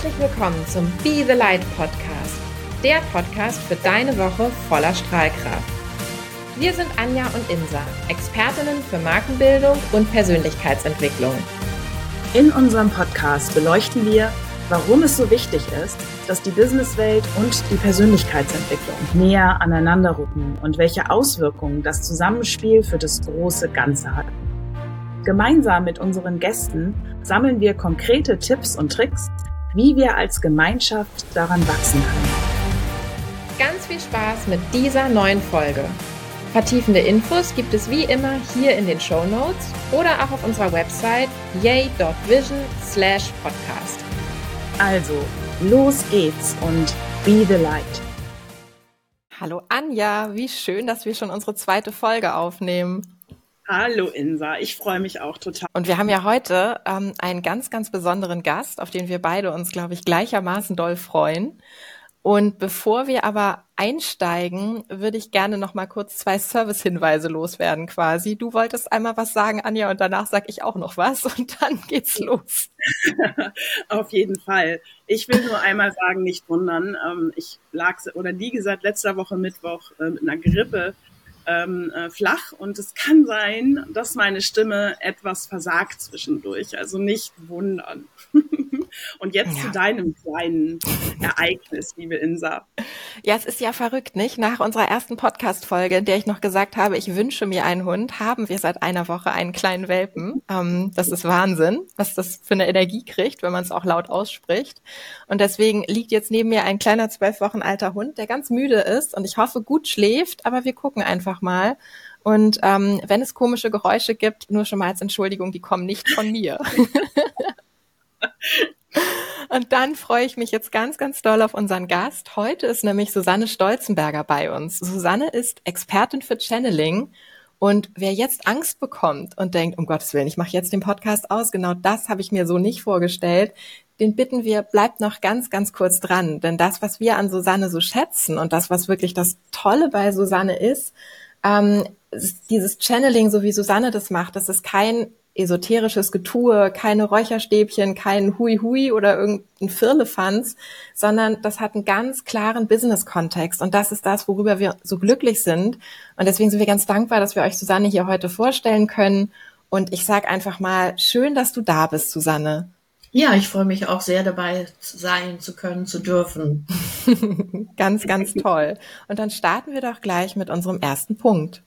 Herzlich willkommen zum Be the Light Podcast, der Podcast für deine Woche voller Strahlkraft. Wir sind Anja und Insa, Expertinnen für Markenbildung und Persönlichkeitsentwicklung. In unserem Podcast beleuchten wir, warum es so wichtig ist, dass die Businesswelt und die Persönlichkeitsentwicklung näher aneinander rücken und welche Auswirkungen das Zusammenspiel für das große Ganze hat. Gemeinsam mit unseren Gästen sammeln wir konkrete Tipps und Tricks, wie wir als Gemeinschaft daran wachsen können. Ganz viel Spaß mit dieser neuen Folge. Vertiefende Infos gibt es wie immer hier in den Show Notes oder auch auf unserer Website yay.vision slash podcast. Also, los geht's und be the light. Hallo Anja, wie schön, dass wir schon unsere zweite Folge aufnehmen. Hallo Insa, ich freue mich auch total. Und wir haben ja heute ähm, einen ganz, ganz besonderen Gast, auf den wir beide uns, glaube ich, gleichermaßen doll freuen. Und bevor wir aber einsteigen, würde ich gerne noch mal kurz zwei Service-Hinweise loswerden quasi. Du wolltest einmal was sagen, Anja, und danach sage ich auch noch was und dann geht's los. Auf jeden Fall. Ich will nur einmal sagen, nicht wundern. Ähm, ich lag oder liege seit letzter Woche Mittwoch äh, mit einer Grippe ähm, äh, flach und es kann sein, dass meine Stimme etwas versagt zwischendurch. Also nicht wundern. und jetzt ja. zu deinem kleinen Ereignis, liebe Insa. Ja, es ist ja verrückt, nicht? Nach unserer ersten Podcast-Folge, in der ich noch gesagt habe, ich wünsche mir einen Hund, haben wir seit einer Woche einen kleinen Welpen. Ähm, das ist Wahnsinn, was das für eine Energie kriegt, wenn man es auch laut ausspricht. Und deswegen liegt jetzt neben mir ein kleiner zwölf Wochen alter Hund, der ganz müde ist und ich hoffe gut schläft, aber wir gucken einfach mal. Und ähm, wenn es komische Geräusche gibt, nur schon mal als Entschuldigung, die kommen nicht von mir. Und dann freue ich mich jetzt ganz, ganz doll auf unseren Gast. Heute ist nämlich Susanne Stolzenberger bei uns. Susanne ist Expertin für Channeling. Und wer jetzt Angst bekommt und denkt, um Gottes Willen, ich mache jetzt den Podcast aus, genau das habe ich mir so nicht vorgestellt, den bitten wir, bleibt noch ganz, ganz kurz dran. Denn das, was wir an Susanne so schätzen und das, was wirklich das Tolle bei Susanne ist, ähm, dieses Channeling, so wie Susanne das macht, das ist kein esoterisches Getue, keine Räucherstäbchen, kein Hui-Hui oder irgendein Firlefanz, sondern das hat einen ganz klaren Business-Kontext. Und das ist das, worüber wir so glücklich sind. Und deswegen sind wir ganz dankbar, dass wir euch Susanne hier heute vorstellen können. Und ich sage einfach mal, schön, dass du da bist, Susanne. Ja, ich freue mich auch sehr dabei sein zu können, zu dürfen. ganz, ganz toll. Und dann starten wir doch gleich mit unserem ersten Punkt.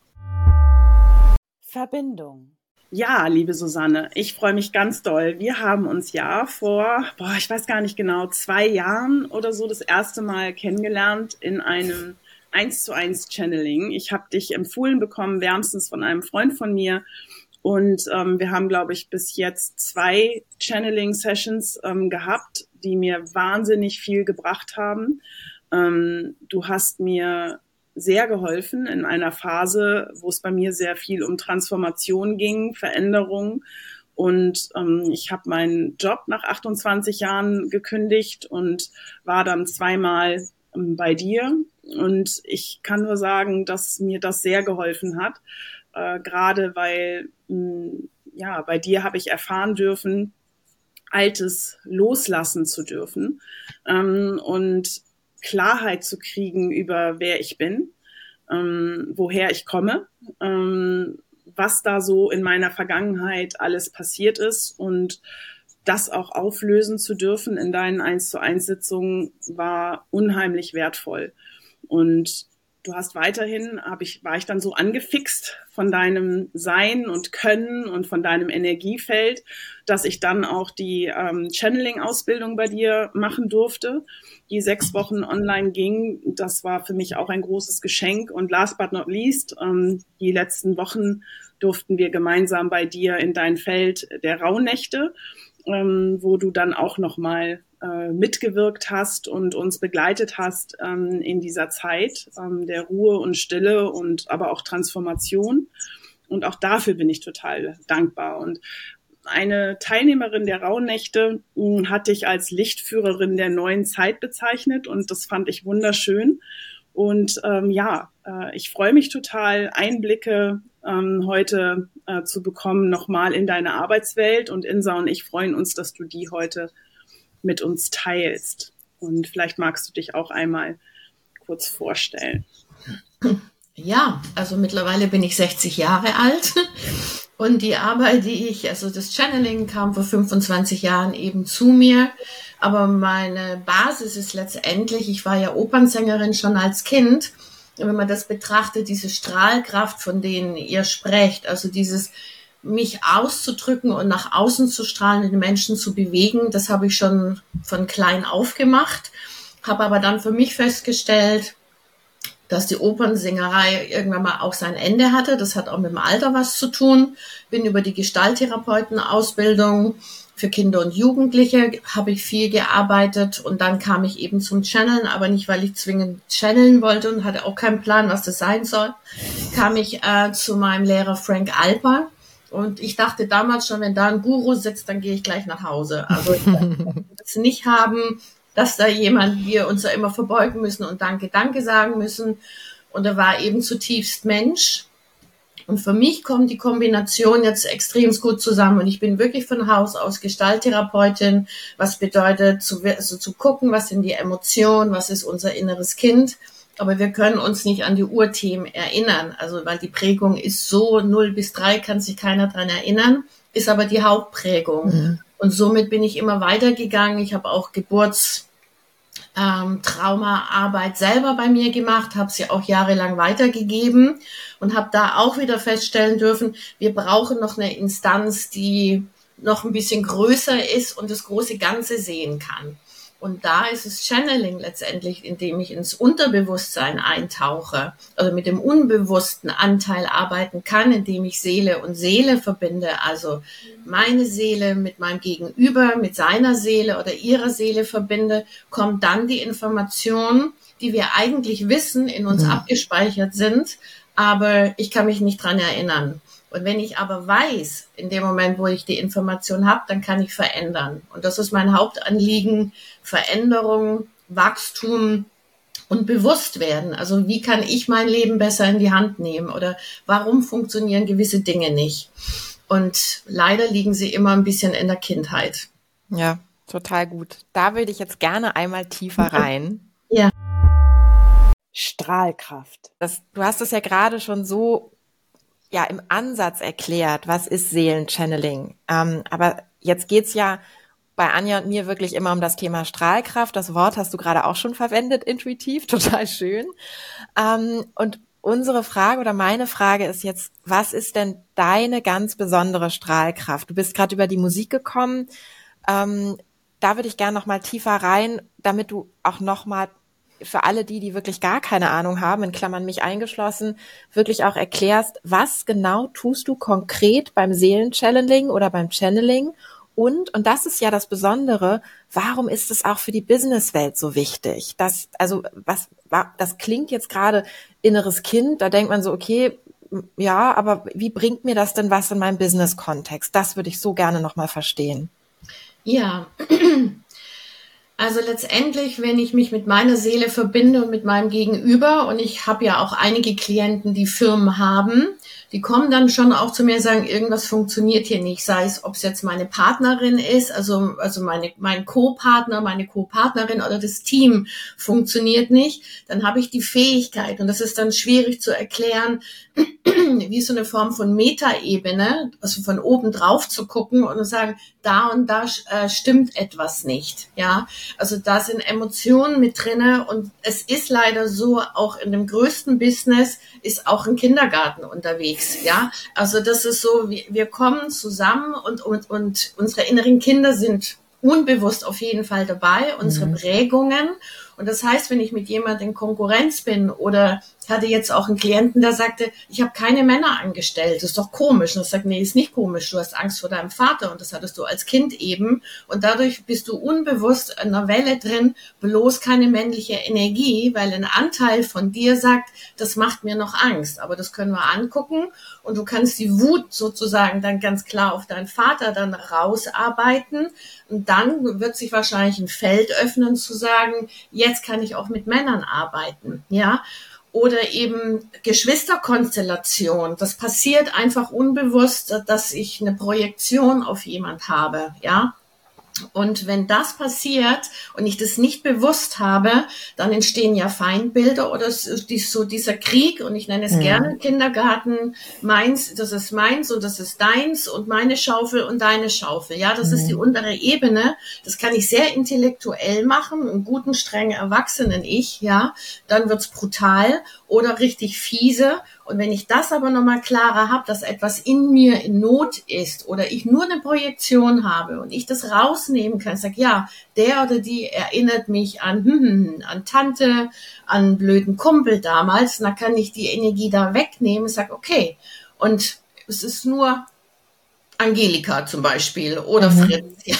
Verbindung. Ja, liebe Susanne, ich freue mich ganz doll. Wir haben uns ja vor, boah, ich weiß gar nicht genau, zwei Jahren oder so das erste Mal kennengelernt in einem 1 zu 1 Channeling. Ich habe dich empfohlen bekommen, wärmstens von einem Freund von mir. Und ähm, wir haben, glaube ich, bis jetzt zwei Channeling-Sessions ähm, gehabt, die mir wahnsinnig viel gebracht haben. Ähm, du hast mir sehr geholfen in einer Phase, wo es bei mir sehr viel um Transformation ging, Veränderung. Und ähm, ich habe meinen Job nach 28 Jahren gekündigt und war dann zweimal ähm, bei dir. Und ich kann nur sagen, dass mir das sehr geholfen hat, äh, gerade weil mh, ja bei dir habe ich erfahren dürfen, Altes loslassen zu dürfen ähm, und Klarheit zu kriegen über wer ich bin, ähm, woher ich komme, ähm, was da so in meiner Vergangenheit alles passiert ist und das auch auflösen zu dürfen in deinen 1 zu 1 Sitzungen war unheimlich wertvoll. Und du hast weiterhin, hab ich, war ich dann so angefixt von deinem Sein und Können und von deinem Energiefeld, dass ich dann auch die ähm, Channeling-Ausbildung bei dir machen durfte, die sechs Wochen online ging. Das war für mich auch ein großes Geschenk. Und last but not least, ähm, die letzten Wochen durften wir gemeinsam bei dir in dein Feld der Rauhnächte, ähm, wo du dann auch nochmal äh, mitgewirkt hast und uns begleitet hast ähm, in dieser Zeit ähm, der Ruhe und Stille und aber auch Transformation. Und auch dafür bin ich total dankbar. Und eine Teilnehmerin der Rauhnächte hm, hatte ich als Lichtführerin der neuen Zeit bezeichnet und das fand ich wunderschön. Und ähm, ja, äh, ich freue mich total, Einblicke ähm, heute äh, zu bekommen, nochmal in deine Arbeitswelt. Und Insa und ich freuen uns, dass du die heute mit uns teilst. Und vielleicht magst du dich auch einmal kurz vorstellen. Ja, also mittlerweile bin ich 60 Jahre alt und die Arbeit, die ich, also das Channeling kam vor 25 Jahren eben zu mir, aber meine Basis ist letztendlich, ich war ja Opernsängerin schon als Kind, wenn man das betrachtet, diese Strahlkraft, von denen ihr sprecht, also dieses mich auszudrücken und nach außen zu strahlen, den Menschen zu bewegen, das habe ich schon von klein auf gemacht, habe aber dann für mich festgestellt, dass die Opernsingerei irgendwann mal auch sein Ende hatte. Das hat auch mit dem Alter was zu tun. Bin über die Gestalttherapeutenausbildung für Kinder und Jugendliche habe ich viel gearbeitet und dann kam ich eben zum Channeln, aber nicht, weil ich zwingend channeln wollte und hatte auch keinen Plan, was das sein soll, kam ich äh, zu meinem Lehrer Frank Alper und ich dachte damals schon, wenn da ein Guru sitzt, dann gehe ich gleich nach Hause. Also ich das nicht haben, dass da jemand, wir uns da immer verbeugen müssen und Danke, Danke sagen müssen. Und er war eben zutiefst Mensch. Und für mich kommt die Kombination jetzt extrem gut zusammen. Und ich bin wirklich von Haus aus Gestalttherapeutin, was bedeutet, zu, also zu gucken, was sind die Emotionen, was ist unser inneres Kind. Aber wir können uns nicht an die Urthemen erinnern. Also, weil die Prägung ist so, 0 bis 3 kann sich keiner dran erinnern, ist aber die Hauptprägung. Mhm. Und somit bin ich immer weitergegangen. Ich habe auch Geburts ähm, Traumaarbeit selber bei mir gemacht, habe sie auch jahrelang weitergegeben und habe da auch wieder feststellen dürfen, wir brauchen noch eine Instanz, die noch ein bisschen größer ist und das große Ganze sehen kann. Und da ist es Channeling letztendlich, indem ich ins Unterbewusstsein eintauche, also mit dem unbewussten Anteil arbeiten kann, indem ich Seele und Seele verbinde, also meine Seele mit meinem Gegenüber, mit seiner Seele oder ihrer Seele verbinde, kommt dann die Information, die wir eigentlich wissen, in uns mhm. abgespeichert sind, aber ich kann mich nicht dran erinnern. Und wenn ich aber weiß, in dem Moment, wo ich die Information habe, dann kann ich verändern. Und das ist mein Hauptanliegen, Veränderung, Wachstum und bewusst werden. Also wie kann ich mein Leben besser in die Hand nehmen oder warum funktionieren gewisse Dinge nicht? Und leider liegen sie immer ein bisschen in der Kindheit. Ja, total gut. Da würde ich jetzt gerne einmal tiefer rein. Ja. Strahlkraft. Das, du hast es ja gerade schon so ja im Ansatz erklärt, was ist Seelenchanneling. Ähm, aber jetzt geht's ja bei Anja und mir wirklich immer um das Thema Strahlkraft. Das Wort hast du gerade auch schon verwendet, intuitiv, total schön. Ähm, und unsere Frage oder meine Frage ist jetzt, was ist denn deine ganz besondere Strahlkraft? Du bist gerade über die Musik gekommen. Ähm, da würde ich gerne noch mal tiefer rein, damit du auch noch mal für alle die, die wirklich gar keine Ahnung haben, in Klammern mich eingeschlossen, wirklich auch erklärst, was genau tust du konkret beim Seelenchanneling oder beim Channeling und, und das ist ja das Besondere, warum ist es auch für die Businesswelt so wichtig? Das, also, was, das klingt jetzt gerade inneres Kind, da denkt man so, okay, ja, aber wie bringt mir das denn was in meinem Business-Kontext? Das würde ich so gerne nochmal verstehen. Ja, also letztendlich, wenn ich mich mit meiner Seele verbinde und mit meinem Gegenüber, und ich habe ja auch einige Klienten, die Firmen haben, die kommen dann schon auch zu mir und sagen, irgendwas funktioniert hier nicht, sei es, ob es jetzt meine Partnerin ist, also, also meine, mein Co-Partner, meine Co-Partnerin oder das Team funktioniert nicht, dann habe ich die Fähigkeit, und das ist dann schwierig zu erklären, wie so eine Form von Metaebene, also von oben drauf zu gucken und zu sagen, da und da äh, stimmt etwas nicht, ja. Also da sind Emotionen mit drinne und es ist leider so, auch in dem größten Business ist auch ein Kindergarten unterwegs, ja. Also das ist so, wir, wir kommen zusammen und, und, und unsere inneren Kinder sind unbewusst auf jeden Fall dabei, unsere mhm. Prägungen und das heißt, wenn ich mit jemandem in Konkurrenz bin oder ich hatte jetzt auch einen Klienten, der sagte, ich habe keine Männer angestellt, das ist doch komisch. Und ich sage, nee, ist nicht komisch, du hast Angst vor deinem Vater und das hattest du als Kind eben. Und dadurch bist du unbewusst in einer Welle drin, bloß keine männliche Energie, weil ein Anteil von dir sagt, das macht mir noch Angst. Aber das können wir angucken und du kannst die Wut sozusagen dann ganz klar auf deinen Vater dann rausarbeiten. Und dann wird sich wahrscheinlich ein Feld öffnen zu sagen, jetzt kann ich auch mit Männern arbeiten, ja. Oder eben Geschwisterkonstellation. Das passiert einfach unbewusst, dass ich eine Projektion auf jemand habe, ja. Und wenn das passiert und ich das nicht bewusst habe, dann entstehen ja Feindbilder oder so dieser Krieg und ich nenne es mhm. gerne Kindergarten, meins, das ist meins und das ist deins und meine Schaufel und deine Schaufel. Ja, das mhm. ist die mhm. untere Ebene. Das kann ich sehr intellektuell machen, einen guten, strengen Erwachsenen ich, ja. Dann wird's brutal oder richtig fiese und wenn ich das aber nochmal klarer habe, dass etwas in mir in Not ist oder ich nur eine Projektion habe und ich das rausnehmen kann, sag ja, der oder die erinnert mich an, hm, hm, hm, an Tante, an blöden Kumpel damals, dann kann ich die Energie da wegnehmen, sag okay. Und es ist nur Angelika zum Beispiel oder mhm. Fritz. Ja,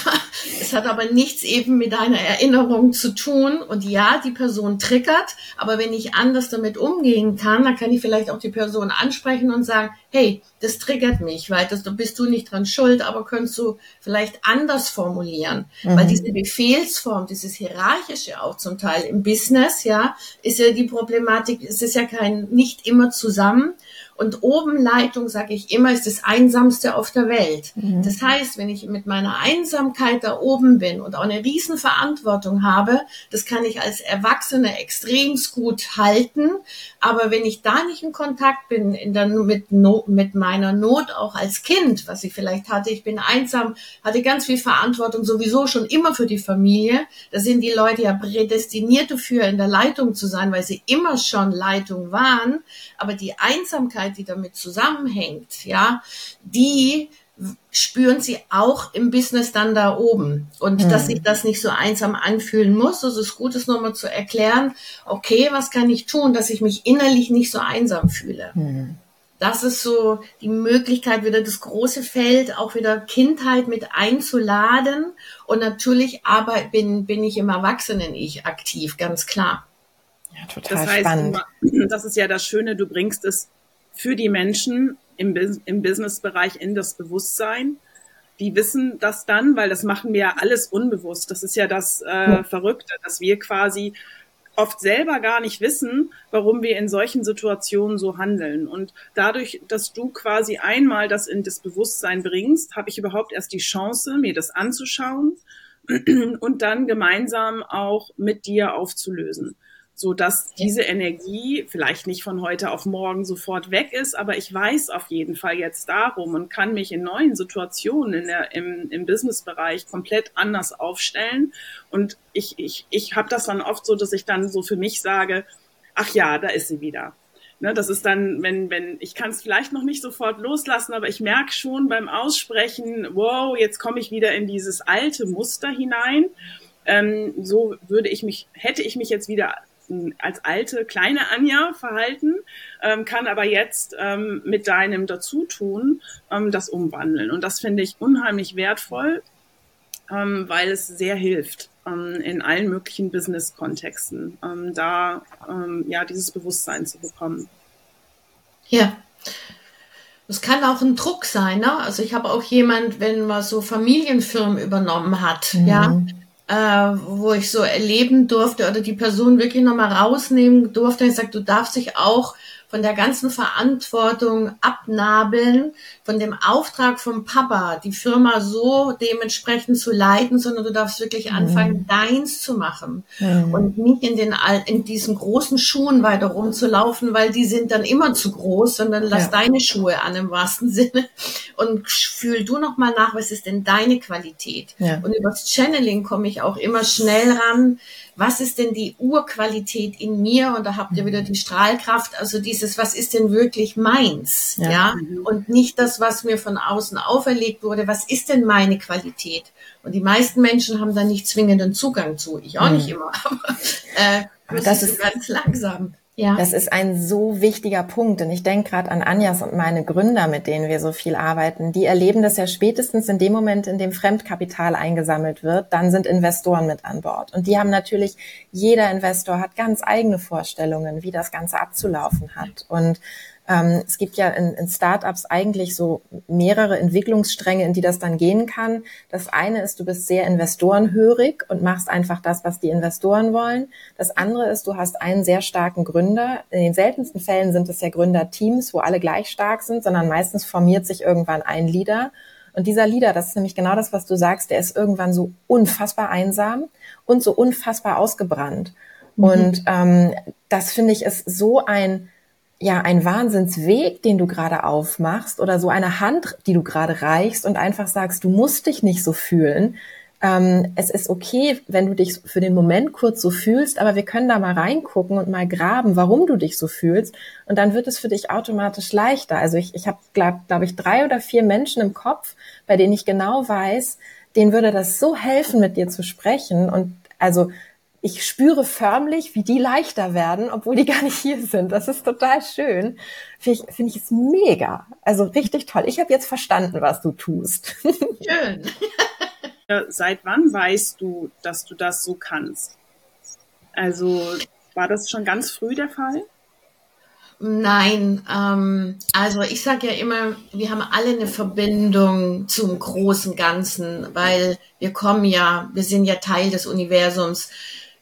es hat aber nichts eben mit einer Erinnerung zu tun. Und ja, die Person triggert, aber wenn ich anders damit umgehen kann, dann kann ich vielleicht auch die Person ansprechen und sagen, hey, das triggert mich, weil das, da bist du nicht dran schuld, aber könntest du vielleicht anders formulieren. Mhm. Weil diese Befehlsform, dieses Hierarchische auch zum Teil im Business, ja, ist ja die Problematik, es ist ja kein, nicht immer zusammen. Und oben Leitung, sage ich immer, ist das Einsamste auf der Welt. Mhm. Das heißt, wenn ich mit meiner Einsamkeit da oben bin und auch eine Riesenverantwortung habe, das kann ich als Erwachsene extrem gut halten. Aber wenn ich da nicht in Kontakt bin, in der, mit, no, mit meiner Not auch als Kind, was ich vielleicht hatte, ich bin einsam, hatte ganz viel Verantwortung sowieso schon immer für die Familie. Da sind die Leute ja prädestiniert dafür, in der Leitung zu sein, weil sie immer schon Leitung waren. Aber die Einsamkeit, die damit zusammenhängt, ja, die spüren sie auch im Business dann da oben. Und mhm. dass sich das nicht so einsam anfühlen muss. Also es ist gut, es nochmal zu erklären, okay, was kann ich tun, dass ich mich innerlich nicht so einsam fühle. Mhm. Das ist so die Möglichkeit, wieder das große Feld, auch wieder Kindheit mit einzuladen. Und natürlich aber bin, bin ich im Erwachsenen-Ich aktiv, ganz klar. Ja, total das heißt, spannend. Das ist ja das Schöne, du bringst es für die Menschen im, im Businessbereich in das Bewusstsein. Die wissen das dann, weil das machen wir ja alles unbewusst. Das ist ja das äh, Verrückte, dass wir quasi oft selber gar nicht wissen, warum wir in solchen Situationen so handeln. Und dadurch, dass du quasi einmal das in das Bewusstsein bringst, habe ich überhaupt erst die Chance, mir das anzuschauen und dann gemeinsam auch mit dir aufzulösen so dass diese Energie vielleicht nicht von heute auf morgen sofort weg ist, aber ich weiß auf jeden Fall jetzt darum und kann mich in neuen Situationen in der, im, im Businessbereich komplett anders aufstellen. Und ich, ich, ich habe das dann oft so, dass ich dann so für mich sage, ach ja, da ist sie wieder. Ne, das ist dann, wenn, wenn, ich kann es vielleicht noch nicht sofort loslassen, aber ich merke schon beim Aussprechen, wow, jetzt komme ich wieder in dieses alte Muster hinein. Ähm, so würde ich mich, hätte ich mich jetzt wieder als alte kleine Anja verhalten, ähm, kann aber jetzt ähm, mit deinem Dazutun ähm, das umwandeln. Und das finde ich unheimlich wertvoll, ähm, weil es sehr hilft ähm, in allen möglichen Business-Kontexten, ähm, da ähm, ja dieses Bewusstsein zu bekommen. Ja. Es kann auch ein Druck sein, ne? Also ich habe auch jemand, wenn man so Familienfirmen übernommen hat, mhm. ja, äh, wo ich so erleben durfte oder die Person wirklich nochmal rausnehmen durfte. Ich sage, du darfst dich auch von der ganzen Verantwortung abnabeln, von dem Auftrag vom Papa, die Firma so dementsprechend zu leiten, sondern du darfst wirklich anfangen, mhm. deins zu machen mhm. und nicht in den in diesen großen Schuhen weiter rumzulaufen, weil die sind dann immer zu groß, sondern lass ja. deine Schuhe an im wahrsten Sinne und fühl du noch mal nach, was ist denn deine Qualität? Ja. Und übers Channeling komme ich auch immer schnell ran, was ist denn die Urqualität in mir? Und da habt ihr wieder die Strahlkraft, also dieses, was ist denn wirklich meins? Ja. ja? Und nicht das, was mir von außen auferlegt wurde. Was ist denn meine Qualität? Und die meisten Menschen haben da nicht zwingenden Zugang zu. Ich auch mhm. nicht immer, aber äh, das ist ganz langsam. Ja. Das ist ein so wichtiger Punkt. Und ich denke gerade an Anjas und meine Gründer, mit denen wir so viel arbeiten. Die erleben das ja spätestens in dem Moment, in dem Fremdkapital eingesammelt wird. Dann sind Investoren mit an Bord. Und die haben natürlich, jeder Investor hat ganz eigene Vorstellungen, wie das Ganze abzulaufen hat. Und ähm, es gibt ja in, in Startups eigentlich so mehrere Entwicklungsstränge, in die das dann gehen kann. Das eine ist, du bist sehr investorenhörig und machst einfach das, was die Investoren wollen. Das andere ist, du hast einen sehr starken Gründer. In den seltensten Fällen sind es ja Gründerteams, wo alle gleich stark sind, sondern meistens formiert sich irgendwann ein Leader Und dieser Leader, das ist nämlich genau das, was du sagst, der ist irgendwann so unfassbar einsam und so unfassbar ausgebrannt. Mhm. Und ähm, das finde ich ist so ein ja ein Wahnsinnsweg, den du gerade aufmachst oder so eine Hand, die du gerade reichst und einfach sagst, du musst dich nicht so fühlen. Ähm, es ist okay, wenn du dich für den Moment kurz so fühlst, aber wir können da mal reingucken und mal graben, warum du dich so fühlst. Und dann wird es für dich automatisch leichter. Also ich, ich habe, glaube glaub ich, drei oder vier Menschen im Kopf, bei denen ich genau weiß, denen würde das so helfen, mit dir zu sprechen. Und also ich spüre förmlich, wie die leichter werden, obwohl die gar nicht hier sind. Das ist total schön. Finde ich, find ich es mega. Also richtig toll. Ich habe jetzt verstanden, was du tust. Schön. Seit wann weißt du, dass du das so kannst? Also war das schon ganz früh der Fall? Nein, ähm, also ich sage ja immer, wir haben alle eine Verbindung zum großen Ganzen, weil wir kommen ja, wir sind ja Teil des Universums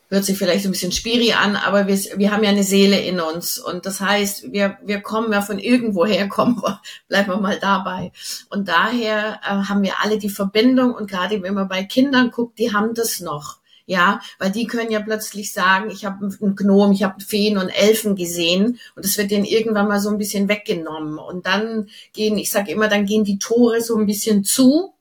hört sich vielleicht so ein bisschen spiri an, aber wir, wir haben ja eine Seele in uns. Und das heißt, wir, wir kommen ja von irgendwoher, kommen wir, bleiben wir mal dabei. Und daher äh, haben wir alle die Verbindung und gerade wenn man bei Kindern guckt, die haben das noch. Ja, weil die können ja plötzlich sagen, ich habe einen Gnom, ich habe Feen und Elfen gesehen und es wird denen irgendwann mal so ein bisschen weggenommen. Und dann gehen, ich sage immer, dann gehen die Tore so ein bisschen zu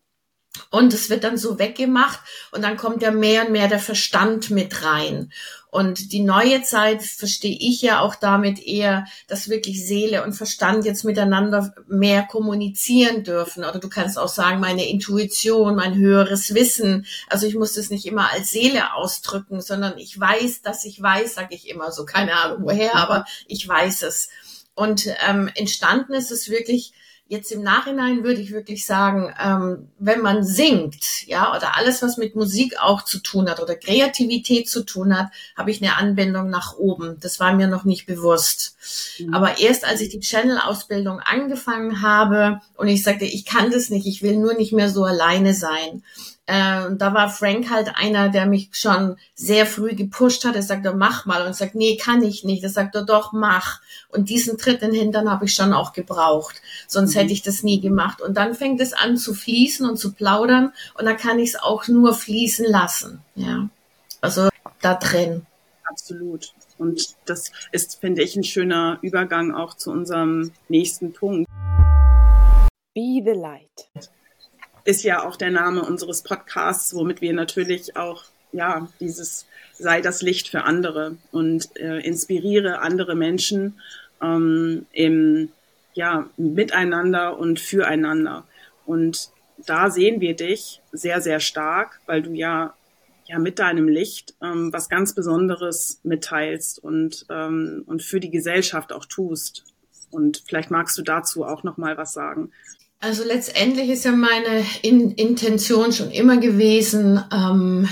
und es wird dann so weggemacht und dann kommt ja mehr und mehr der Verstand mit rein. Und die neue Zeit verstehe ich ja auch damit eher, dass wirklich Seele und Verstand jetzt miteinander mehr kommunizieren dürfen. Oder du kannst auch sagen, meine Intuition, mein höheres Wissen. Also ich muss das nicht immer als Seele ausdrücken, sondern ich weiß, dass ich weiß, sage ich immer so. Keine Ahnung woher, aber ich weiß es. Und ähm, entstanden ist es wirklich Jetzt im Nachhinein würde ich wirklich sagen, ähm, wenn man singt, ja, oder alles, was mit Musik auch zu tun hat oder Kreativität zu tun hat, habe ich eine Anbindung nach oben. Das war mir noch nicht bewusst. Mhm. Aber erst als ich die Channel-Ausbildung angefangen habe und ich sagte, ich kann das nicht, ich will nur nicht mehr so alleine sein, äh, da war Frank halt einer, der mich schon sehr früh gepusht hat. Er sagte, mach mal. Und sagt, nee, kann ich nicht. Er sagte, doch, mach. Und diesen Tritt in den Hintern habe ich schon auch gebraucht. Sonst mhm. hätte ich das nie gemacht. Und dann fängt es an zu fließen und zu plaudern. Und dann kann ich es auch nur fließen lassen. Ja. Also da drin. Absolut. Und das ist, finde ich, ein schöner Übergang auch zu unserem nächsten Punkt. Be the light ist ja auch der Name unseres Podcasts, womit wir natürlich auch ja dieses sei das Licht für andere und äh, inspiriere andere Menschen ähm, im ja miteinander und füreinander und da sehen wir dich sehr sehr stark, weil du ja ja mit deinem Licht ähm, was ganz Besonderes mitteilst und ähm, und für die Gesellschaft auch tust und vielleicht magst du dazu auch noch mal was sagen. Also letztendlich ist ja meine In Intention schon immer gewesen, ähm,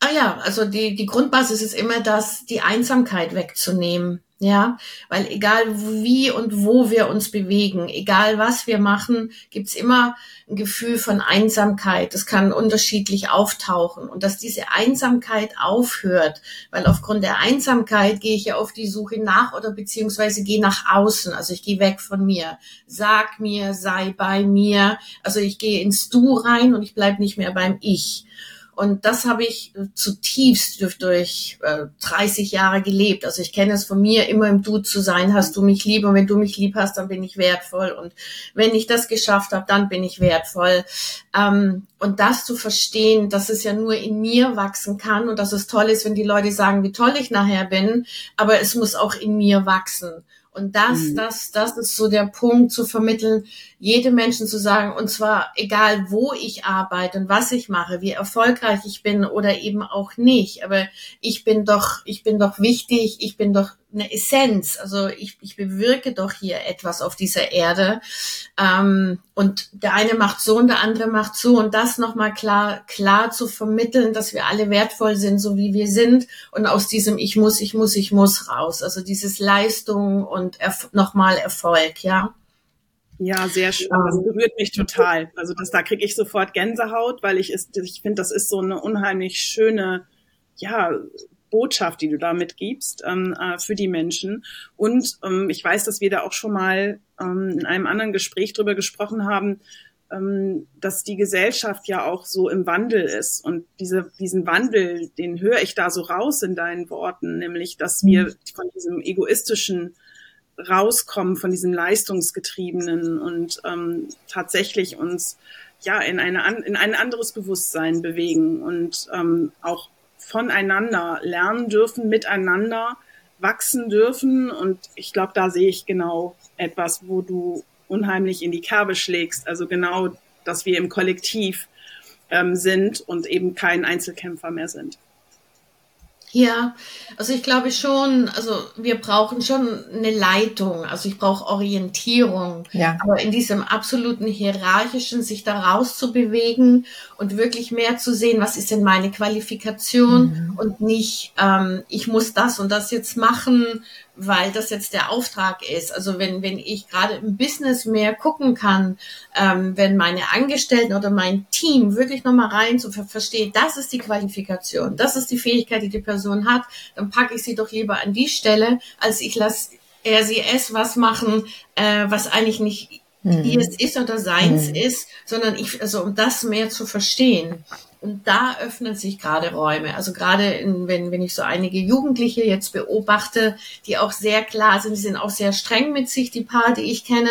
ah ja, also die, die Grundbasis ist immer das, die Einsamkeit wegzunehmen. Ja, weil egal wie und wo wir uns bewegen, egal was wir machen, gibt's immer ein Gefühl von Einsamkeit. Das kann unterschiedlich auftauchen und dass diese Einsamkeit aufhört, weil aufgrund der Einsamkeit gehe ich ja auf die Suche nach oder beziehungsweise gehe nach außen. Also ich gehe weg von mir. Sag mir, sei bei mir. Also ich gehe ins Du rein und ich bleib nicht mehr beim Ich. Und das habe ich äh, zutiefst durch, durch äh, 30 Jahre gelebt. Also ich kenne es von mir, immer im Du zu sein, hast du mich lieb und wenn du mich lieb hast, dann bin ich wertvoll. Und wenn ich das geschafft habe, dann bin ich wertvoll. Ähm, und das zu verstehen, dass es ja nur in mir wachsen kann und dass es toll ist, wenn die Leute sagen, wie toll ich nachher bin, aber es muss auch in mir wachsen. Und das, mhm. das, das ist so der Punkt zu vermitteln, jedem Menschen zu sagen, und zwar egal wo ich arbeite und was ich mache, wie erfolgreich ich bin oder eben auch nicht, aber ich bin doch, ich bin doch wichtig, ich bin doch eine Essenz. Also ich, ich bewirke doch hier etwas auf dieser Erde. Ähm, und der eine macht so und der andere macht so. Und das nochmal klar, klar zu vermitteln, dass wir alle wertvoll sind, so wie wir sind. Und aus diesem Ich muss, ich muss, ich muss raus. Also dieses Leistung und Erf nochmal Erfolg, ja. Ja, sehr schön. Das berührt mich total. Also das, da kriege ich sofort Gänsehaut, weil ich ist, ich finde, das ist so eine unheimlich schöne, ja, Botschaft, die du da mitgibst ähm, äh, für die Menschen. Und ähm, ich weiß, dass wir da auch schon mal ähm, in einem anderen Gespräch drüber gesprochen haben, ähm, dass die Gesellschaft ja auch so im Wandel ist. Und diese, diesen Wandel, den höre ich da so raus in deinen Worten, nämlich, dass wir mhm. von diesem egoistischen rauskommen, von diesem leistungsgetriebenen und ähm, tatsächlich uns ja in, eine, in ein anderes Bewusstsein bewegen und ähm, auch voneinander lernen dürfen, miteinander wachsen dürfen. Und ich glaube, da sehe ich genau etwas, wo du unheimlich in die Kerbe schlägst. Also genau, dass wir im Kollektiv ähm, sind und eben kein Einzelkämpfer mehr sind. Ja, also ich glaube schon, also wir brauchen schon eine Leitung, also ich brauche Orientierung. Ja. Aber in diesem absoluten hierarchischen, sich da rauszubewegen und wirklich mehr zu sehen, was ist denn meine Qualifikation mhm. und nicht, ähm, ich muss das und das jetzt machen weil das jetzt der Auftrag ist. Also wenn, wenn ich gerade im Business mehr gucken kann, ähm, wenn meine Angestellten oder mein Team wirklich nochmal rein zu verstehen, das ist die Qualifikation, das ist die Fähigkeit, die die Person hat, dann packe ich sie doch lieber an die Stelle, als ich lasse RCS was machen, äh, was eigentlich nicht mhm. ihres ist oder seins mhm. ist, sondern ich, also um das mehr zu verstehen. Und da öffnen sich gerade Räume. Also gerade in, wenn, wenn ich so einige Jugendliche jetzt beobachte, die auch sehr klar sind, die sind auch sehr streng mit sich, die paar, die ich kenne.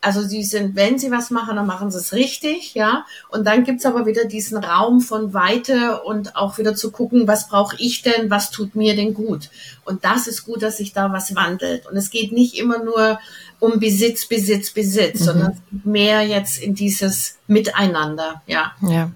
Also sie sind, wenn sie was machen, dann machen sie es richtig, ja. Und dann gibt's aber wieder diesen Raum von Weite und auch wieder zu gucken, was brauche ich denn, was tut mir denn gut. Und das ist gut, dass sich da was wandelt. Und es geht nicht immer nur um Besitz, Besitz, Besitz, mhm. sondern mehr jetzt in dieses Miteinander, ja. Ja.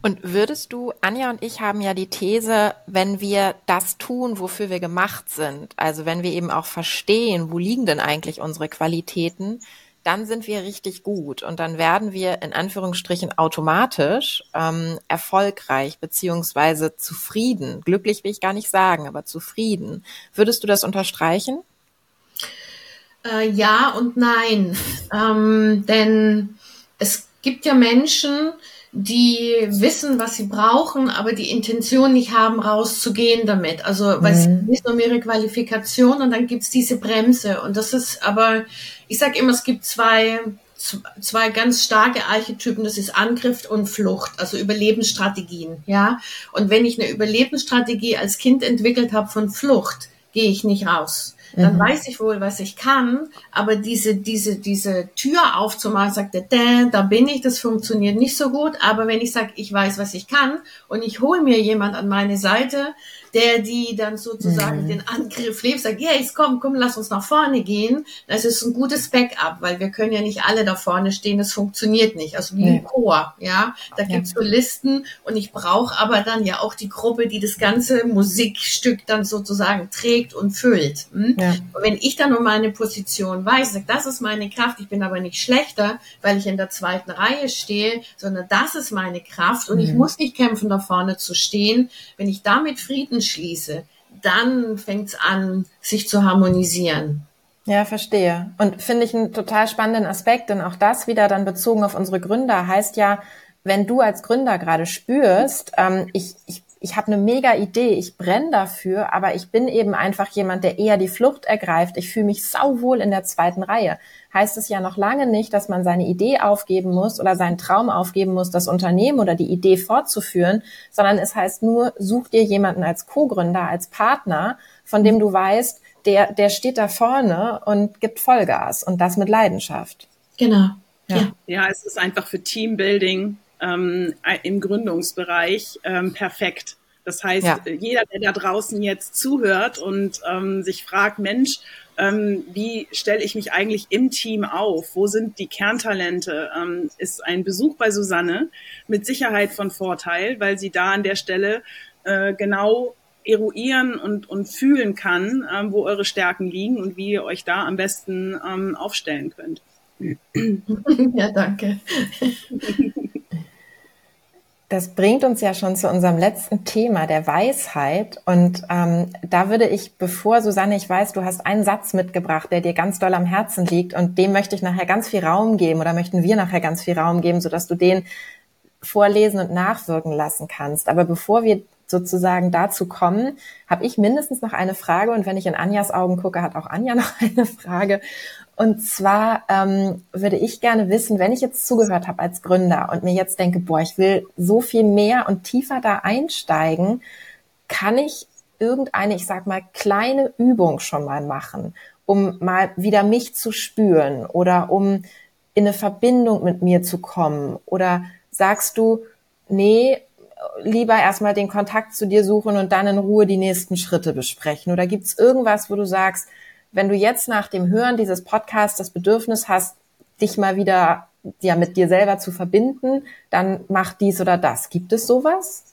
Und würdest du, Anja und ich haben ja die These, wenn wir das tun, wofür wir gemacht sind, also wenn wir eben auch verstehen, wo liegen denn eigentlich unsere Qualitäten, dann sind wir richtig gut und dann werden wir in Anführungsstrichen automatisch ähm, erfolgreich beziehungsweise zufrieden. Glücklich will ich gar nicht sagen, aber zufrieden. Würdest du das unterstreichen? Äh, ja und nein, ähm, denn es gibt ja Menschen, die wissen, was sie brauchen, aber die Intention nicht haben, rauszugehen damit. Also, weil mhm. es ist um ihre Qualifikation und dann gibt's diese Bremse. Und das ist aber, ich sage immer, es gibt zwei, zwei ganz starke Archetypen, das ist Angriff und Flucht, also Überlebensstrategien, ja. Und wenn ich eine Überlebensstrategie als Kind entwickelt habe von Flucht, gehe ich nicht raus dann mhm. weiß ich wohl, was ich kann. Aber diese, diese, diese Tür aufzumachen, sagt er, da bin ich, das funktioniert nicht so gut. Aber wenn ich sage, ich weiß, was ich kann und ich hole mir jemand an meine Seite, der die dann sozusagen mhm. den Angriff lebt, sagt, ja, jetzt komm, komm, lass uns nach vorne gehen. Das ist ein gutes Backup, weil wir können ja nicht alle da vorne stehen, das funktioniert nicht. Also wie ein Chor, ja. Da ja. gibt's Solisten und ich brauche aber dann ja auch die Gruppe, die das ganze Musikstück dann sozusagen trägt und füllt. Hm? Ja. Und wenn ich dann um meine Position weiß, sag, das ist meine Kraft, ich bin aber nicht schlechter, weil ich in der zweiten Reihe stehe, sondern das ist meine Kraft und mhm. ich muss nicht kämpfen, da vorne zu stehen. Wenn ich damit Frieden Frieden schließe, dann fängt es an, sich zu harmonisieren. Ja, verstehe. Und finde ich einen total spannenden Aspekt, denn auch das wieder dann bezogen auf unsere Gründer heißt ja, wenn du als Gründer gerade spürst, ähm, ich, ich ich habe eine mega Idee, ich brenne dafür, aber ich bin eben einfach jemand, der eher die Flucht ergreift. Ich fühle mich sauwohl in der zweiten Reihe. Heißt es ja noch lange nicht, dass man seine Idee aufgeben muss oder seinen Traum aufgeben muss, das Unternehmen oder die Idee fortzuführen, sondern es heißt nur, such dir jemanden als Co-Gründer, als Partner, von dem du weißt, der, der steht da vorne und gibt Vollgas und das mit Leidenschaft. Genau. Ja, ja es ist einfach für Teambuilding ähm, im Gründungsbereich ähm, perfekt. Das heißt, ja. jeder, der da draußen jetzt zuhört und ähm, sich fragt, Mensch, ähm, wie stelle ich mich eigentlich im Team auf? Wo sind die Kerntalente? Ähm, ist ein Besuch bei Susanne mit Sicherheit von Vorteil, weil sie da an der Stelle äh, genau eruieren und, und fühlen kann, ähm, wo eure Stärken liegen und wie ihr euch da am besten ähm, aufstellen könnt. Ja, danke. Das bringt uns ja schon zu unserem letzten Thema, der Weisheit. Und ähm, da würde ich, bevor Susanne, ich weiß, du hast einen Satz mitgebracht, der dir ganz doll am Herzen liegt und dem möchte ich nachher ganz viel Raum geben oder möchten wir nachher ganz viel Raum geben, sodass du den vorlesen und nachwirken lassen kannst. Aber bevor wir sozusagen dazu kommen, habe ich mindestens noch eine Frage und wenn ich in Anjas Augen gucke, hat auch Anja noch eine Frage. Und zwar ähm, würde ich gerne wissen, wenn ich jetzt zugehört habe als Gründer und mir jetzt denke, boah, ich will so viel mehr und tiefer da einsteigen, kann ich irgendeine, ich sag mal, kleine Übung schon mal machen, um mal wieder mich zu spüren oder um in eine Verbindung mit mir zu kommen? Oder sagst du, nee, lieber erstmal den Kontakt zu dir suchen und dann in Ruhe die nächsten Schritte besprechen? Oder gibt's irgendwas, wo du sagst, wenn du jetzt nach dem Hören dieses Podcasts das Bedürfnis hast, dich mal wieder ja mit dir selber zu verbinden, dann mach dies oder das. Gibt es sowas?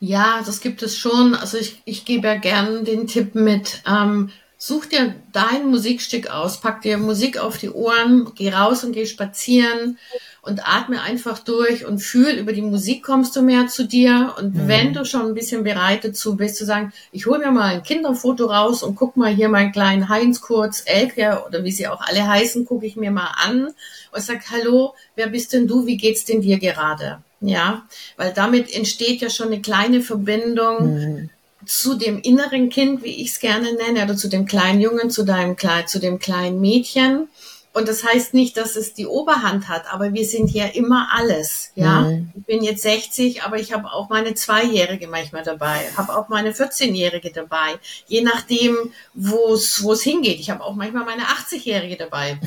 Ja, das gibt es schon. Also ich, ich gebe ja gern den Tipp mit, ähm, such dir dein Musikstück aus, pack dir Musik auf die Ohren, geh raus und geh spazieren und atme einfach durch und fühl, über die Musik kommst du mehr zu dir. Und mhm. wenn du schon ein bisschen bereit dazu bist, zu sagen, ich hole mir mal ein Kinderfoto raus und guck mal hier meinen kleinen Heinz kurz, Elke oder wie sie auch alle heißen, gucke ich mir mal an und sag, hallo, wer bist denn du? Wie geht's denn dir gerade? Ja, weil damit entsteht ja schon eine kleine Verbindung. Mhm zu dem inneren Kind, wie ich es gerne nenne, oder zu dem kleinen Jungen, zu deinem zu dem kleinen Mädchen. Und das heißt nicht, dass es die Oberhand hat, aber wir sind ja immer alles. Ja, mhm. ich bin jetzt 60, aber ich habe auch meine Zweijährige manchmal dabei, habe auch meine 14-Jährige dabei, je nachdem, wo es wo es hingeht. Ich habe auch manchmal meine 80-Jährige dabei.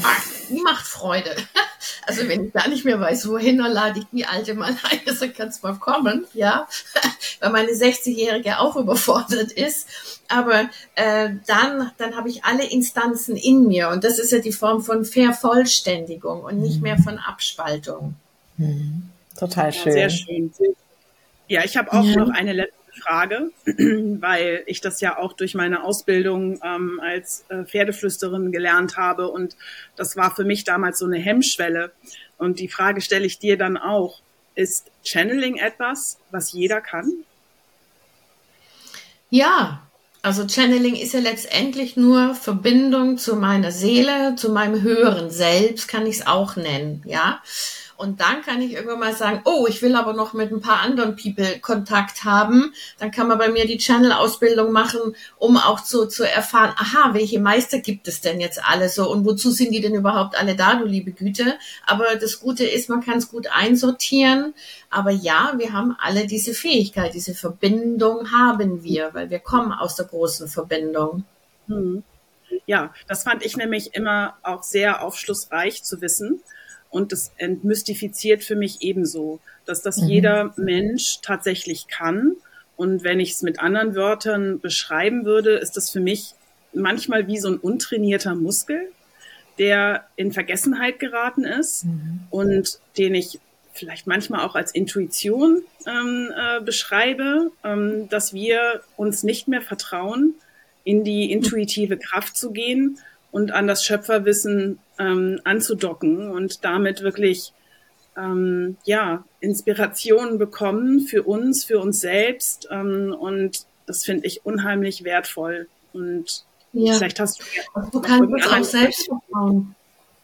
Die macht Freude. Also wenn ich gar nicht mehr weiß, wohin, dann lade ich die alte mal ein, also kannst mal kommen, ja, weil meine 60-Jährige auch überfordert ist. Aber äh, dann, dann habe ich alle Instanzen in mir und das ist ja die Form von Vervollständigung und nicht mehr von Abspaltung. Mhm. Total schön. Ja, sehr schön. Ja, ich habe auch ja. noch eine letzte Frage, weil ich das ja auch durch meine Ausbildung ähm, als äh, Pferdeflüsterin gelernt habe und das war für mich damals so eine Hemmschwelle. Und die Frage stelle ich dir dann auch. Ist Channeling etwas, was jeder kann? Ja, also Channeling ist ja letztendlich nur Verbindung zu meiner Seele, zu meinem höheren Selbst, kann ich es auch nennen, ja. Und dann kann ich irgendwann mal sagen, oh, ich will aber noch mit ein paar anderen People Kontakt haben. Dann kann man bei mir die Channel-Ausbildung machen, um auch zu, zu erfahren, aha, welche Meister gibt es denn jetzt alle so und wozu sind die denn überhaupt alle da, du liebe Güte. Aber das Gute ist, man kann es gut einsortieren. Aber ja, wir haben alle diese Fähigkeit, diese Verbindung haben wir, weil wir kommen aus der großen Verbindung. Hm. Ja, das fand ich nämlich immer auch sehr aufschlussreich zu wissen und das entmystifiziert für mich ebenso, dass das mhm. jeder Mensch tatsächlich kann. Und wenn ich es mit anderen Wörtern beschreiben würde, ist das für mich manchmal wie so ein untrainierter Muskel, der in Vergessenheit geraten ist mhm. und den ich vielleicht manchmal auch als Intuition ähm, äh, beschreibe, ähm, dass wir uns nicht mehr vertrauen, in die intuitive Kraft zu gehen und an das Schöpferwissen ähm, anzudocken und damit wirklich ähm, ja Inspirationen bekommen für uns, für uns selbst ähm, und das finde ich unheimlich wertvoll und ja. vielleicht hast du du kannst es auch selbst vertrauen.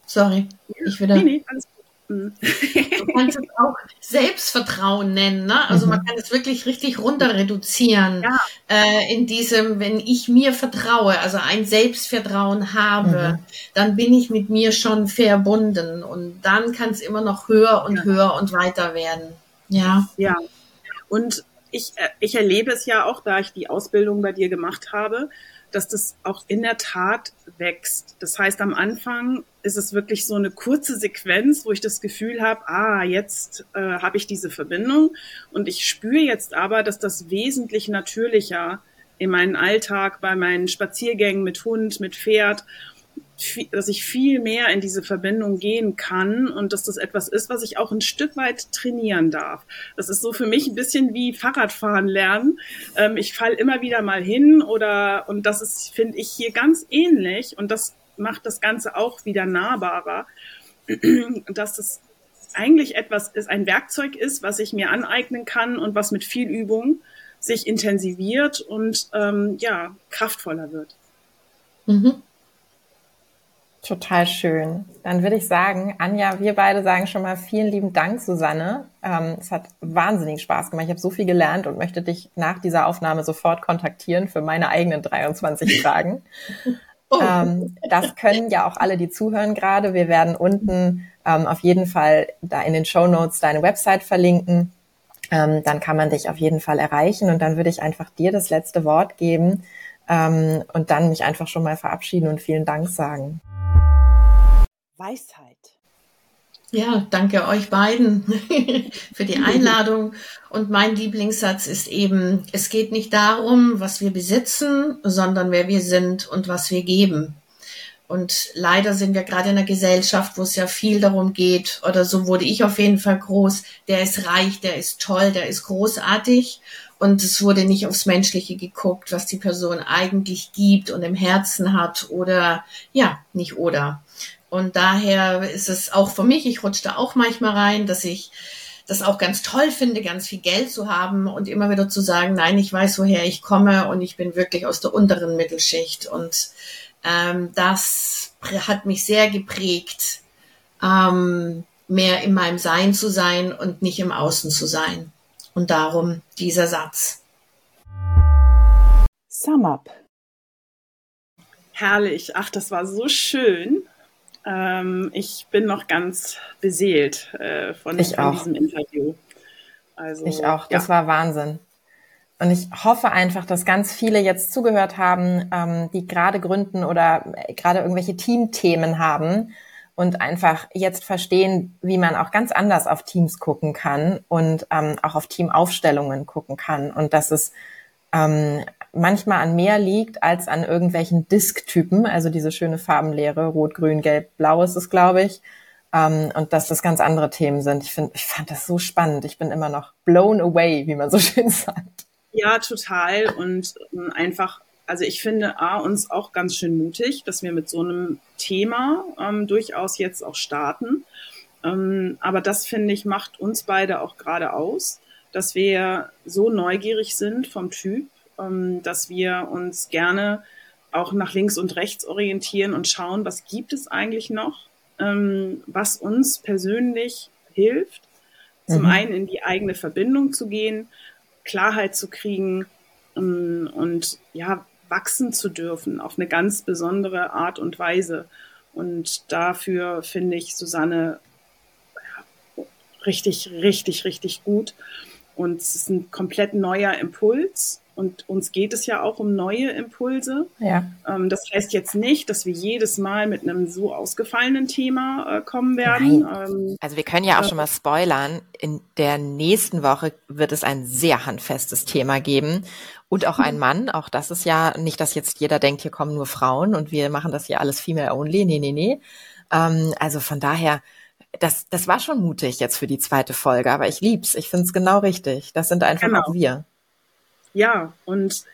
Sorry, ich wieder. Nee, nee, alles Du kannst es auch Selbstvertrauen nennen. Ne? Also man mhm. kann es wirklich richtig runter reduzieren. Ja. Äh, in diesem, wenn ich mir vertraue, also ein Selbstvertrauen habe, mhm. dann bin ich mit mir schon verbunden. Und dann kann es immer noch höher und ja. höher und weiter werden. Ja. Ja. Und ich, äh, ich erlebe es ja auch, da ich die Ausbildung bei dir gemacht habe, dass das auch in der Tat wächst. Das heißt, am Anfang ist es wirklich so eine kurze Sequenz, wo ich das Gefühl habe, ah, jetzt äh, habe ich diese Verbindung und ich spüre jetzt aber, dass das wesentlich natürlicher in meinen Alltag, bei meinen Spaziergängen mit Hund, mit Pferd dass ich viel mehr in diese Verbindung gehen kann und dass das etwas ist, was ich auch ein Stück weit trainieren darf. Das ist so für mich ein bisschen wie Fahrradfahren lernen. Ähm, ich fall immer wieder mal hin oder und das ist, finde ich, hier ganz ähnlich und das macht das Ganze auch wieder nahbarer, dass es eigentlich etwas ist, ein Werkzeug ist, was ich mir aneignen kann und was mit viel Übung sich intensiviert und ähm, ja kraftvoller wird. Mhm. Total schön. Dann würde ich sagen, Anja, wir beide sagen schon mal vielen lieben Dank, Susanne. Ähm, es hat wahnsinnig Spaß gemacht. Ich habe so viel gelernt und möchte dich nach dieser Aufnahme sofort kontaktieren für meine eigenen 23 Fragen. Oh. Ähm, das können ja auch alle, die zuhören gerade. Wir werden unten ähm, auf jeden Fall da in den Show Notes deine Website verlinken. Ähm, dann kann man dich auf jeden Fall erreichen und dann würde ich einfach dir das letzte Wort geben ähm, und dann mich einfach schon mal verabschieden und vielen Dank sagen. Weisheit. Ja, danke euch beiden für die Einladung. Und mein Lieblingssatz ist eben, es geht nicht darum, was wir besitzen, sondern wer wir sind und was wir geben. Und leider sind wir gerade in einer Gesellschaft, wo es ja viel darum geht, oder so wurde ich auf jeden Fall groß, der ist reich, der ist toll, der ist großartig. Und es wurde nicht aufs Menschliche geguckt, was die Person eigentlich gibt und im Herzen hat oder ja, nicht oder. Und daher ist es auch für mich, ich rutsche da auch manchmal rein, dass ich das auch ganz toll finde, ganz viel Geld zu haben und immer wieder zu sagen, nein, ich weiß, woher ich komme und ich bin wirklich aus der unteren Mittelschicht. Und ähm, das hat mich sehr geprägt, ähm, mehr in meinem Sein zu sein und nicht im Außen zu sein. Und darum dieser Satz. Sum up. Herrlich. Ach, das war so schön. Ähm, ich bin noch ganz beseelt äh, von, von diesem Interview. Also, ich auch. Das ja. war Wahnsinn. Und ich hoffe einfach, dass ganz viele jetzt zugehört haben, ähm, die gerade gründen oder äh, gerade irgendwelche Teamthemen haben und einfach jetzt verstehen, wie man auch ganz anders auf Teams gucken kann und ähm, auch auf Teamaufstellungen gucken kann und dass es ähm, manchmal an mehr liegt als an irgendwelchen Disk-Typen, also diese schöne Farbenlehre, Rot, Grün, Gelb, Blau ist es, glaube ich. Ähm, und dass das ganz andere Themen sind. Ich finde, ich fand das so spannend. Ich bin immer noch blown away, wie man so schön sagt. Ja, total. Und ähm, einfach, also ich finde A, uns auch ganz schön mutig, dass wir mit so einem Thema ähm, durchaus jetzt auch starten. Ähm, aber das, finde ich, macht uns beide auch gerade aus, dass wir so neugierig sind vom Typ dass wir uns gerne auch nach links und rechts orientieren und schauen, was gibt es eigentlich noch, ähm, was uns persönlich hilft, zum mhm. einen in die eigene Verbindung zu gehen, Klarheit zu kriegen ähm, und ja, wachsen zu dürfen auf eine ganz besondere Art und Weise. Und dafür finde ich Susanne richtig, richtig, richtig gut. Und es ist ein komplett neuer Impuls, und uns geht es ja auch um neue Impulse. Ja. Ähm, das heißt jetzt nicht, dass wir jedes Mal mit einem so ausgefallenen Thema äh, kommen werden. Ähm, also wir können ja auch äh, schon mal spoilern. In der nächsten Woche wird es ein sehr handfestes Thema geben. Und auch ein Mann, auch das ist ja nicht, dass jetzt jeder denkt, hier kommen nur Frauen und wir machen das hier alles female only. Nee, nee, nee. Ähm, also von daher, das, das war schon mutig jetzt für die zweite Folge, aber ich lieb's. Ich find's genau richtig. Das sind einfach genau. auch wir ja, und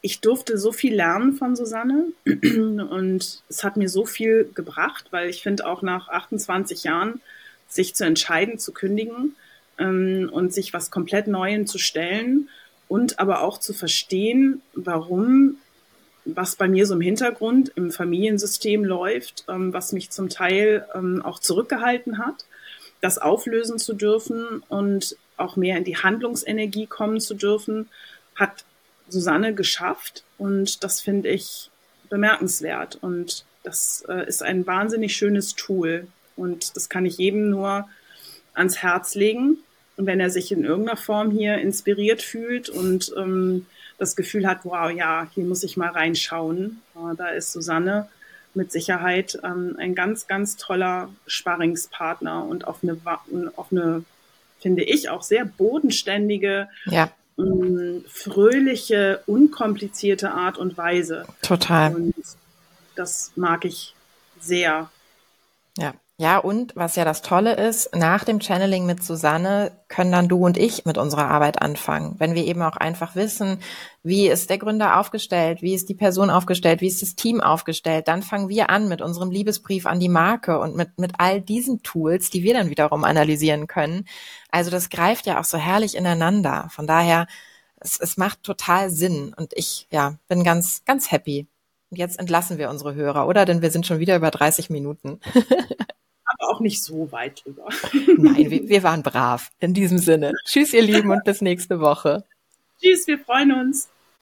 ich durfte so viel lernen von Susanne und es hat mir so viel gebracht, weil ich finde auch nach 28 Jahren sich zu entscheiden, zu kündigen ähm, und sich was komplett Neuem zu stellen und aber auch zu verstehen, warum was bei mir so im Hintergrund im Familiensystem läuft, ähm, was mich zum Teil ähm, auch zurückgehalten hat, das auflösen zu dürfen und auch mehr in die Handlungsenergie kommen zu dürfen hat Susanne geschafft und das finde ich bemerkenswert und das äh, ist ein wahnsinnig schönes Tool und das kann ich jedem nur ans Herz legen. Und wenn er sich in irgendeiner Form hier inspiriert fühlt und ähm, das Gefühl hat, wow, ja, hier muss ich mal reinschauen, äh, da ist Susanne mit Sicherheit ähm, ein ganz, ganz toller Sparringspartner und auf eine, auf eine, finde ich, auch sehr bodenständige ja fröhliche, unkomplizierte Art und Weise. Total. Und das mag ich sehr. Ja. Ja, und was ja das Tolle ist, nach dem Channeling mit Susanne können dann du und ich mit unserer Arbeit anfangen. Wenn wir eben auch einfach wissen, wie ist der Gründer aufgestellt, wie ist die Person aufgestellt, wie ist das Team aufgestellt, dann fangen wir an mit unserem Liebesbrief an die Marke und mit, mit all diesen Tools, die wir dann wiederum analysieren können. Also das greift ja auch so herrlich ineinander. Von daher, es, es macht total Sinn und ich, ja, bin ganz, ganz happy. Und jetzt entlassen wir unsere Hörer, oder? Denn wir sind schon wieder über 30 Minuten. Auch nicht so weit drüber. Nein, wir, wir waren brav. In diesem Sinne. Tschüss, ihr Lieben, und bis nächste Woche. Tschüss, wir freuen uns.